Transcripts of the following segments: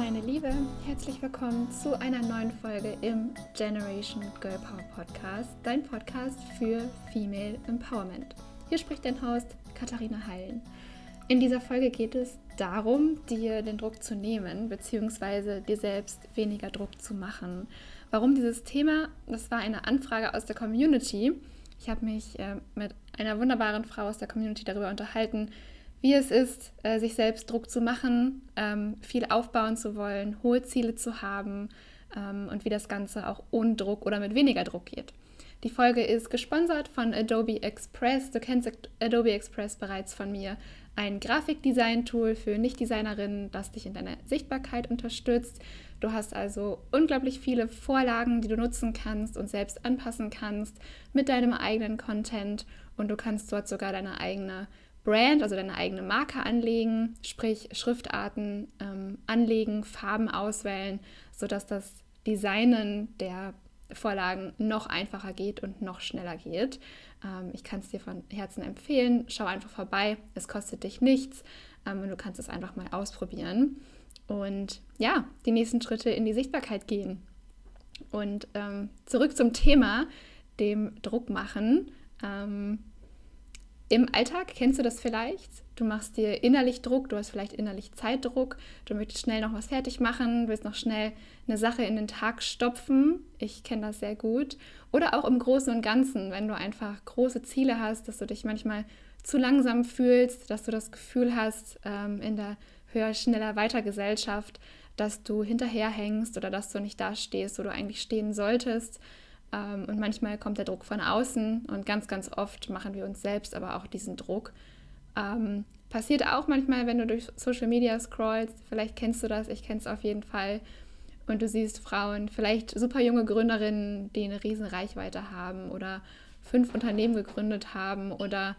meine Liebe, herzlich willkommen zu einer neuen Folge im Generation Girl Power Podcast, dein Podcast für Female Empowerment. Hier spricht dein Host Katharina Heilen. In dieser Folge geht es darum, dir den Druck zu nehmen, beziehungsweise dir selbst weniger Druck zu machen. Warum dieses Thema? Das war eine Anfrage aus der Community. Ich habe mich äh, mit einer wunderbaren Frau aus der Community darüber unterhalten, wie es ist, äh, sich selbst Druck zu machen, ähm, viel aufbauen zu wollen, hohe Ziele zu haben ähm, und wie das Ganze auch ohne Druck oder mit weniger Druck geht. Die Folge ist gesponsert von Adobe Express. Du kennst Adobe Express bereits von mir. Ein Grafikdesign-Tool für Nicht-Designerinnen, das dich in deiner Sichtbarkeit unterstützt. Du hast also unglaublich viele Vorlagen, die du nutzen kannst und selbst anpassen kannst mit deinem eigenen Content. Und du kannst dort sogar deine eigene Brand, also deine eigene Marke anlegen, sprich Schriftarten ähm, anlegen, Farben auswählen, sodass das Designen der Vorlagen noch einfacher geht und noch schneller geht. Ähm, ich kann es dir von Herzen empfehlen. Schau einfach vorbei. Es kostet dich nichts ähm, und du kannst es einfach mal ausprobieren. Und ja, die nächsten Schritte in die Sichtbarkeit gehen. Und ähm, zurück zum Thema, dem Druck machen. Ähm, im Alltag kennst du das vielleicht? Du machst dir innerlich Druck, du hast vielleicht innerlich Zeitdruck, du möchtest schnell noch was fertig machen, willst noch schnell eine Sache in den Tag stopfen. Ich kenne das sehr gut. Oder auch im Großen und Ganzen, wenn du einfach große Ziele hast, dass du dich manchmal zu langsam fühlst, dass du das Gefühl hast, ähm, in der höher, schneller, weiter Gesellschaft, dass du hinterherhängst oder dass du nicht da stehst, wo du eigentlich stehen solltest. Ähm, und manchmal kommt der Druck von außen und ganz, ganz oft machen wir uns selbst aber auch diesen Druck. Ähm, passiert auch manchmal, wenn du durch Social Media scrollst. Vielleicht kennst du das, ich kenne es auf jeden Fall. Und du siehst Frauen, vielleicht super junge Gründerinnen, die eine riesen Reichweite haben oder fünf Unternehmen gegründet haben oder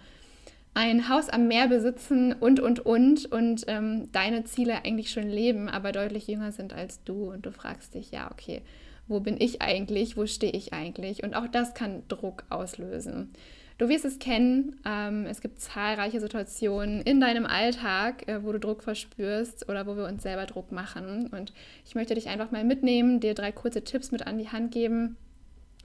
ein Haus am Meer besitzen und, und, und und ähm, deine Ziele eigentlich schon leben, aber deutlich jünger sind als du und du fragst dich, ja, okay, wo bin ich eigentlich, wo stehe ich eigentlich? Und auch das kann Druck auslösen. Du wirst es kennen, ähm, es gibt zahlreiche Situationen in deinem Alltag, äh, wo du Druck verspürst oder wo wir uns selber Druck machen. Und ich möchte dich einfach mal mitnehmen, dir drei kurze Tipps mit an die Hand geben,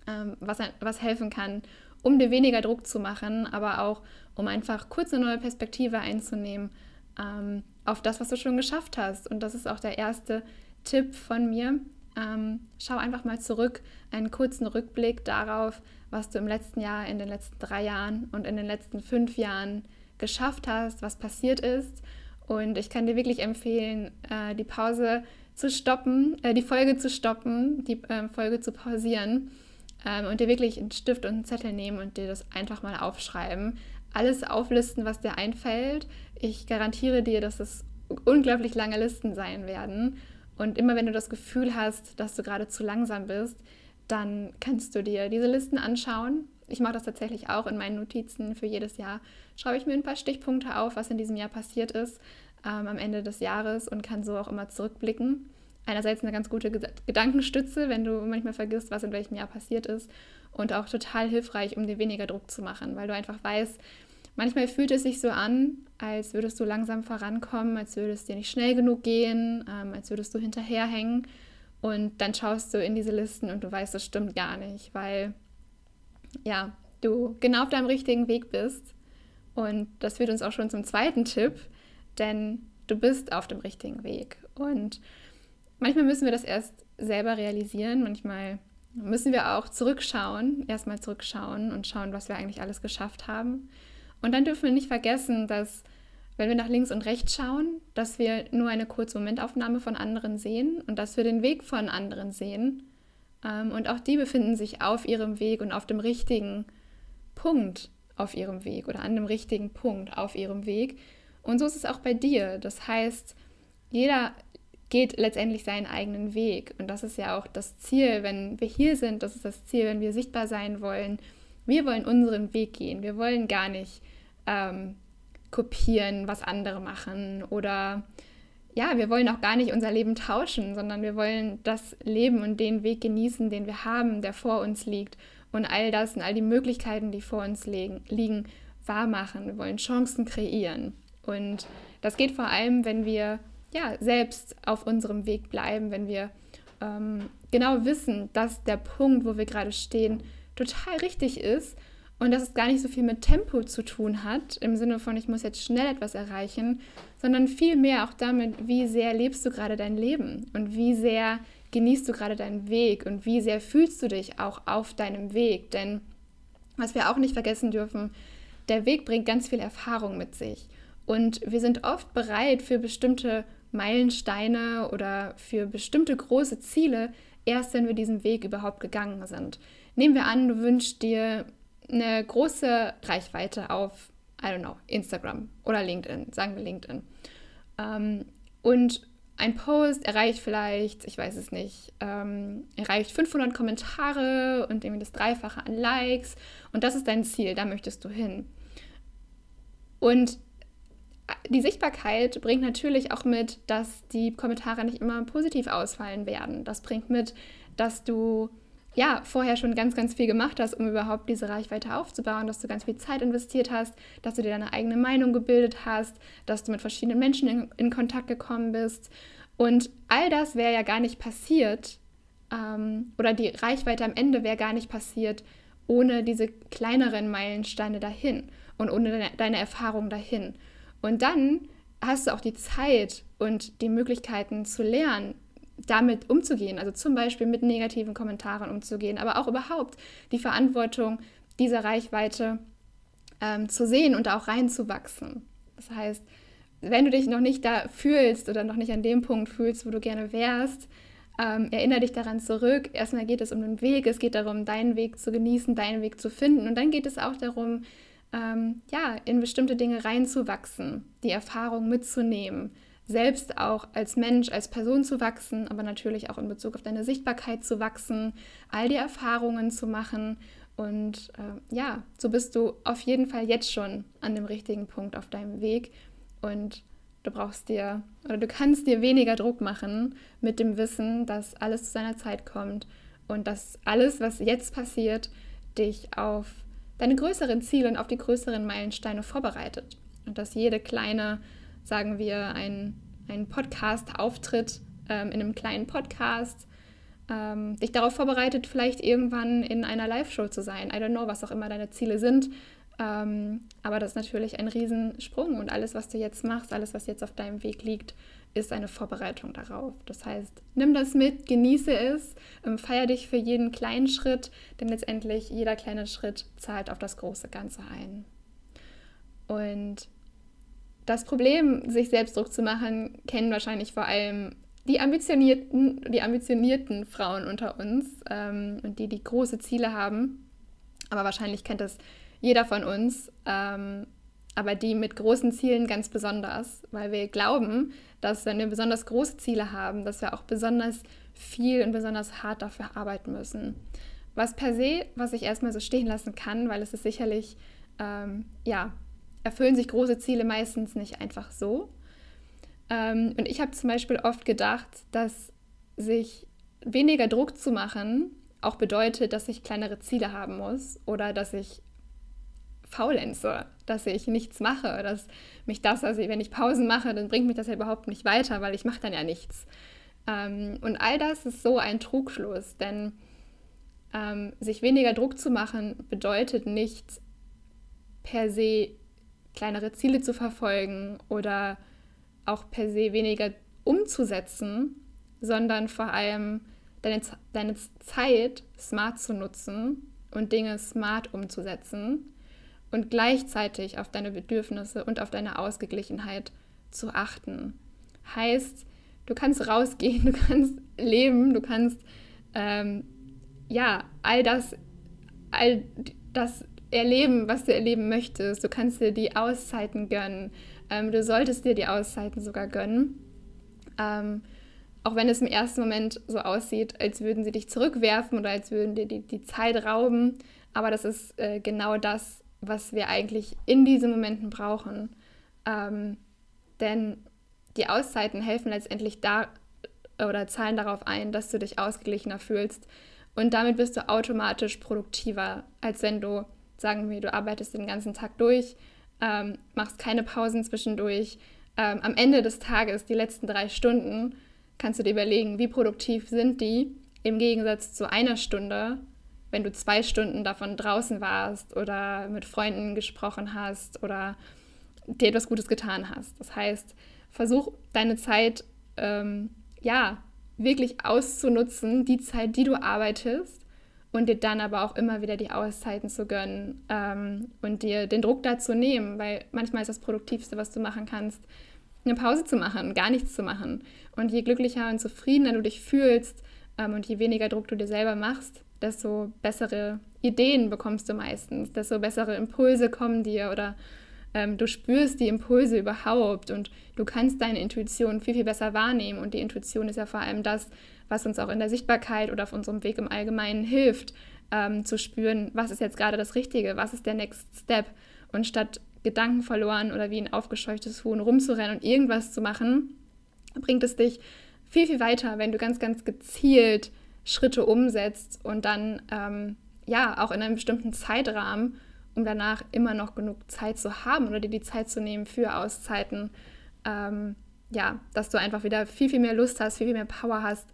ähm, was, was helfen kann, um dir weniger Druck zu machen, aber auch um einfach kurz eine neue Perspektive einzunehmen ähm, auf das, was du schon geschafft hast. Und das ist auch der erste Tipp von mir. Ähm, schau einfach mal zurück, einen kurzen Rückblick darauf, was du im letzten Jahr, in den letzten drei Jahren und in den letzten fünf Jahren geschafft hast, was passiert ist. Und ich kann dir wirklich empfehlen, äh, die Pause zu stoppen, äh, die Folge zu stoppen, die äh, Folge zu pausieren ähm, und dir wirklich einen Stift und einen Zettel nehmen und dir das einfach mal aufschreiben. Alles auflisten, was dir einfällt. Ich garantiere dir, dass es unglaublich lange Listen sein werden. Und immer wenn du das Gefühl hast, dass du gerade zu langsam bist, dann kannst du dir diese Listen anschauen. Ich mache das tatsächlich auch in meinen Notizen für jedes Jahr. Schreibe ich mir ein paar Stichpunkte auf, was in diesem Jahr passiert ist ähm, am Ende des Jahres und kann so auch immer zurückblicken. Einerseits eine ganz gute Gedankenstütze, wenn du manchmal vergisst, was in welchem Jahr passiert ist. Und auch total hilfreich, um dir weniger Druck zu machen, weil du einfach weißt, Manchmal fühlt es sich so an, als würdest du langsam vorankommen, als würde es dir nicht schnell genug gehen, ähm, als würdest du hinterherhängen. Und dann schaust du in diese Listen und du weißt, das stimmt gar nicht, weil ja, du genau auf deinem richtigen Weg bist. Und das führt uns auch schon zum zweiten Tipp, denn du bist auf dem richtigen Weg. Und manchmal müssen wir das erst selber realisieren, manchmal müssen wir auch zurückschauen, erstmal zurückschauen und schauen, was wir eigentlich alles geschafft haben. Und dann dürfen wir nicht vergessen, dass wenn wir nach links und rechts schauen, dass wir nur eine kurze Momentaufnahme von anderen sehen und dass wir den Weg von anderen sehen. Ähm, und auch die befinden sich auf ihrem Weg und auf dem richtigen Punkt auf ihrem Weg oder an dem richtigen Punkt auf ihrem Weg. Und so ist es auch bei dir. Das heißt, jeder geht letztendlich seinen eigenen Weg. Und das ist ja auch das Ziel, wenn wir hier sind, das ist das Ziel, wenn wir sichtbar sein wollen, wir wollen unseren Weg gehen. Wir wollen gar nicht ähm, kopieren, was andere machen oder ja, wir wollen auch gar nicht unser Leben tauschen, sondern wir wollen das Leben und den Weg genießen, den wir haben, der vor uns liegt und all das und all die Möglichkeiten, die vor uns liegen, liegen wahr. Wir wollen Chancen kreieren und das geht vor allem, wenn wir ja, selbst auf unserem Weg bleiben, wenn wir ähm, genau wissen, dass der Punkt, wo wir gerade stehen, total richtig ist und dass es gar nicht so viel mit Tempo zu tun hat, im Sinne von, ich muss jetzt schnell etwas erreichen, sondern vielmehr auch damit, wie sehr lebst du gerade dein Leben und wie sehr genießt du gerade deinen Weg und wie sehr fühlst du dich auch auf deinem Weg. Denn was wir auch nicht vergessen dürfen, der Weg bringt ganz viel Erfahrung mit sich. Und wir sind oft bereit für bestimmte Meilensteine oder für bestimmte große Ziele, erst wenn wir diesen Weg überhaupt gegangen sind. Nehmen wir an, du wünschst dir eine große Reichweite auf, I don't know, Instagram oder LinkedIn, sagen wir LinkedIn. Ähm, und ein Post erreicht vielleicht, ich weiß es nicht, ähm, erreicht 500 Kommentare und irgendwie das Dreifache an Likes. Und das ist dein Ziel, da möchtest du hin. Und die Sichtbarkeit bringt natürlich auch mit, dass die Kommentare nicht immer positiv ausfallen werden. Das bringt mit, dass du ja, vorher schon ganz, ganz viel gemacht hast, um überhaupt diese Reichweite aufzubauen, dass du ganz viel Zeit investiert hast, dass du dir deine eigene Meinung gebildet hast, dass du mit verschiedenen Menschen in, in Kontakt gekommen bist. Und all das wäre ja gar nicht passiert, ähm, oder die Reichweite am Ende wäre gar nicht passiert, ohne diese kleineren Meilensteine dahin und ohne deine, deine Erfahrung dahin. Und dann hast du auch die Zeit und die Möglichkeiten zu lernen, damit umzugehen, also zum Beispiel mit negativen Kommentaren umzugehen, aber auch überhaupt die Verantwortung dieser Reichweite ähm, zu sehen und da auch reinzuwachsen. Das heißt, wenn du dich noch nicht da fühlst oder noch nicht an dem Punkt fühlst, wo du gerne wärst, ähm, erinnere dich daran zurück. Erstmal geht es um den Weg, es geht darum, deinen Weg zu genießen, deinen Weg zu finden. Und dann geht es auch darum, ähm, ja, in bestimmte Dinge reinzuwachsen, die Erfahrung mitzunehmen, selbst auch als Mensch, als Person zu wachsen, aber natürlich auch in Bezug auf deine Sichtbarkeit zu wachsen, all die Erfahrungen zu machen. Und äh, ja, so bist du auf jeden Fall jetzt schon an dem richtigen Punkt auf deinem Weg. Und du brauchst dir oder du kannst dir weniger Druck machen mit dem Wissen, dass alles zu seiner Zeit kommt und dass alles, was jetzt passiert, dich auf deine größeren Ziele und auf die größeren Meilensteine vorbereitet. Und dass jede kleine sagen wir, ein, ein Podcast-Auftritt ähm, in einem kleinen Podcast, ähm, dich darauf vorbereitet, vielleicht irgendwann in einer Live-Show zu sein. I don't know, was auch immer deine Ziele sind. Ähm, aber das ist natürlich ein Riesensprung und alles, was du jetzt machst, alles, was jetzt auf deinem Weg liegt, ist eine Vorbereitung darauf. Das heißt, nimm das mit, genieße es, ähm, feier dich für jeden kleinen Schritt, denn letztendlich jeder kleine Schritt zahlt auf das große Ganze ein. Und das Problem, sich selbst Druck zu machen, kennen wahrscheinlich vor allem die ambitionierten, die ambitionierten Frauen unter uns ähm, und die, die große Ziele haben. Aber wahrscheinlich kennt das jeder von uns. Ähm, aber die mit großen Zielen ganz besonders, weil wir glauben, dass wenn wir besonders große Ziele haben, dass wir auch besonders viel und besonders hart dafür arbeiten müssen. Was per se, was ich erstmal so stehen lassen kann, weil es ist sicherlich ähm, ja erfüllen sich große Ziele meistens nicht einfach so. Ähm, und ich habe zum Beispiel oft gedacht, dass sich weniger Druck zu machen auch bedeutet, dass ich kleinere Ziele haben muss oder dass ich faulenze, dass ich nichts mache, dass mich das, also wenn ich Pausen mache, dann bringt mich das ja überhaupt nicht weiter, weil ich mache dann ja nichts. Ähm, und all das ist so ein Trugschluss, denn ähm, sich weniger Druck zu machen bedeutet nicht per se kleinere Ziele zu verfolgen oder auch per se weniger umzusetzen, sondern vor allem deine, deine Zeit smart zu nutzen und Dinge smart umzusetzen und gleichzeitig auf deine Bedürfnisse und auf deine Ausgeglichenheit zu achten. Heißt, du kannst rausgehen, du kannst leben, du kannst ähm, ja all das, all das erleben, was du erleben möchtest. Du kannst dir die Auszeiten gönnen. Ähm, du solltest dir die Auszeiten sogar gönnen. Ähm, auch wenn es im ersten Moment so aussieht, als würden sie dich zurückwerfen oder als würden dir die, die Zeit rauben. Aber das ist äh, genau das, was wir eigentlich in diesen Momenten brauchen. Ähm, denn die Auszeiten helfen letztendlich da oder zahlen darauf ein, dass du dich ausgeglichener fühlst. Und damit bist du automatisch produktiver, als wenn du sagen wir, du arbeitest den ganzen Tag durch, ähm, machst keine Pausen zwischendurch, ähm, am Ende des Tages, die letzten drei Stunden, kannst du dir überlegen, wie produktiv sind die im Gegensatz zu einer Stunde, wenn du zwei Stunden davon draußen warst oder mit Freunden gesprochen hast oder dir etwas Gutes getan hast. Das heißt, versuch deine Zeit ähm, ja wirklich auszunutzen, die Zeit, die du arbeitest und dir dann aber auch immer wieder die Auszeiten zu gönnen ähm, und dir den Druck dazu nehmen, weil manchmal ist das Produktivste, was du machen kannst, eine Pause zu machen, gar nichts zu machen. Und je glücklicher und zufriedener du dich fühlst ähm, und je weniger Druck du dir selber machst, desto bessere Ideen bekommst du meistens, desto bessere Impulse kommen dir oder ähm, du spürst die Impulse überhaupt und du kannst deine Intuition viel, viel besser wahrnehmen. Und die Intuition ist ja vor allem das, was uns auch in der Sichtbarkeit oder auf unserem Weg im Allgemeinen hilft, ähm, zu spüren, was ist jetzt gerade das Richtige, was ist der Next Step. Und statt Gedanken verloren oder wie ein aufgescheuchtes Huhn rumzurennen und irgendwas zu machen, bringt es dich viel, viel weiter, wenn du ganz, ganz gezielt Schritte umsetzt und dann ähm, ja auch in einem bestimmten Zeitrahmen um danach immer noch genug Zeit zu haben oder dir die Zeit zu nehmen für Auszeiten. Ähm, ja, dass du einfach wieder viel, viel mehr Lust hast, viel, viel mehr Power hast,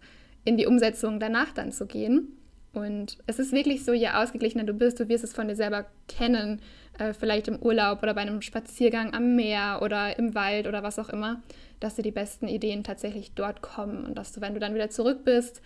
in die Umsetzung danach dann zu gehen. Und es ist wirklich so, je ausgeglichener du bist, du wirst es von dir selber kennen, äh, vielleicht im Urlaub oder bei einem Spaziergang am Meer oder im Wald oder was auch immer, dass dir die besten Ideen tatsächlich dort kommen und dass du, wenn du dann wieder zurück bist,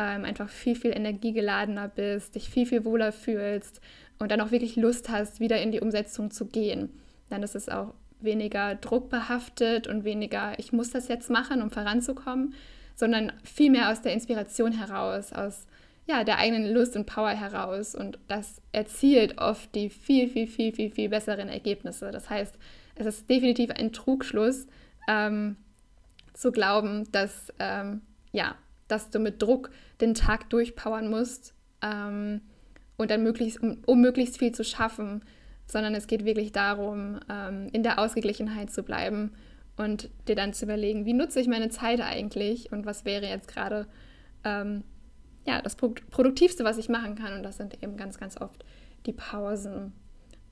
ähm, einfach viel, viel energiegeladener bist, dich viel, viel wohler fühlst und dann auch wirklich Lust hast, wieder in die Umsetzung zu gehen. Dann ist es auch weniger druckbehaftet und weniger, ich muss das jetzt machen, um voranzukommen, sondern viel mehr aus der Inspiration heraus, aus ja, der eigenen Lust und Power heraus. Und das erzielt oft die viel, viel, viel, viel, viel besseren Ergebnisse. Das heißt, es ist definitiv ein Trugschluss, ähm, zu glauben, dass, ähm, ja, dass du mit Druck den Tag durchpowern musst. Ähm, und dann möglichst, um, um, möglichst viel zu schaffen, sondern es geht wirklich darum, ähm, in der Ausgeglichenheit zu bleiben und dir dann zu überlegen, wie nutze ich meine Zeit eigentlich und was wäre jetzt gerade ähm, ja, das Produktivste, was ich machen kann. Und das sind eben ganz, ganz oft die Pausen.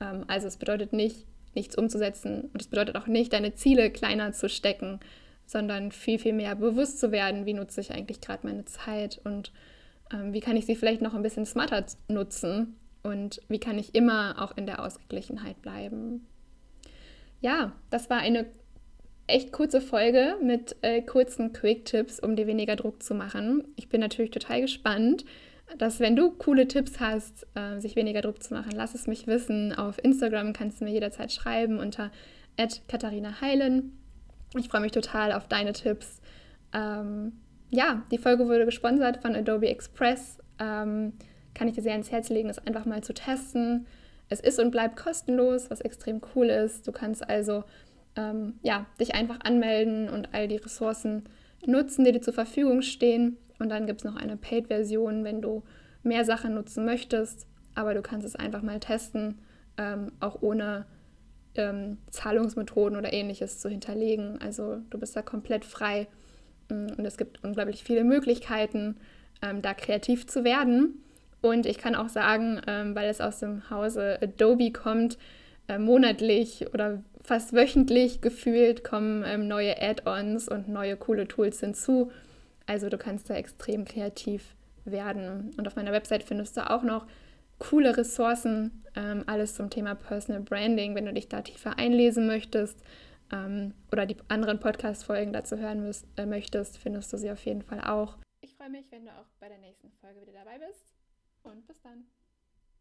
Ähm, also es bedeutet nicht, nichts umzusetzen und es bedeutet auch nicht, deine Ziele kleiner zu stecken, sondern viel, viel mehr bewusst zu werden, wie nutze ich eigentlich gerade meine Zeit und ähm, wie kann ich sie vielleicht noch ein bisschen smarter nutzen und wie kann ich immer auch in der Ausgeglichenheit bleiben. Ja, das war eine echt kurze Folge mit äh, kurzen Quick-Tipps, um dir weniger Druck zu machen. Ich bin natürlich total gespannt, dass wenn du coole Tipps hast, äh, sich weniger Druck zu machen, lass es mich wissen. Auf Instagram kannst du mir jederzeit schreiben unter Katharina Heilen. Ich freue mich total auf deine Tipps. Ähm, ja, die Folge wurde gesponsert von Adobe Express. Ähm, kann ich dir sehr ans Herz legen, das einfach mal zu testen. Es ist und bleibt kostenlos, was extrem cool ist. Du kannst also ähm, ja, dich einfach anmelden und all die Ressourcen nutzen, die dir zur Verfügung stehen. Und dann gibt es noch eine Paid-Version, wenn du mehr Sachen nutzen möchtest. Aber du kannst es einfach mal testen, ähm, auch ohne ähm, Zahlungsmethoden oder ähnliches zu hinterlegen. Also du bist da komplett frei und es gibt unglaublich viele Möglichkeiten, ähm, da kreativ zu werden. Und ich kann auch sagen, ähm, weil es aus dem Hause Adobe kommt, äh, monatlich oder fast wöchentlich gefühlt kommen ähm, neue Add-ons und neue coole Tools hinzu. Also du kannst da extrem kreativ werden. Und auf meiner Website findest du auch noch coole Ressourcen, ähm, alles zum Thema Personal Branding, wenn du dich da tiefer einlesen möchtest ähm, oder die anderen Podcast-Folgen dazu hören müsst, äh, möchtest, findest du sie auf jeden Fall auch. Ich freue mich, wenn du auch bei der nächsten Folge wieder dabei bist und bis dann.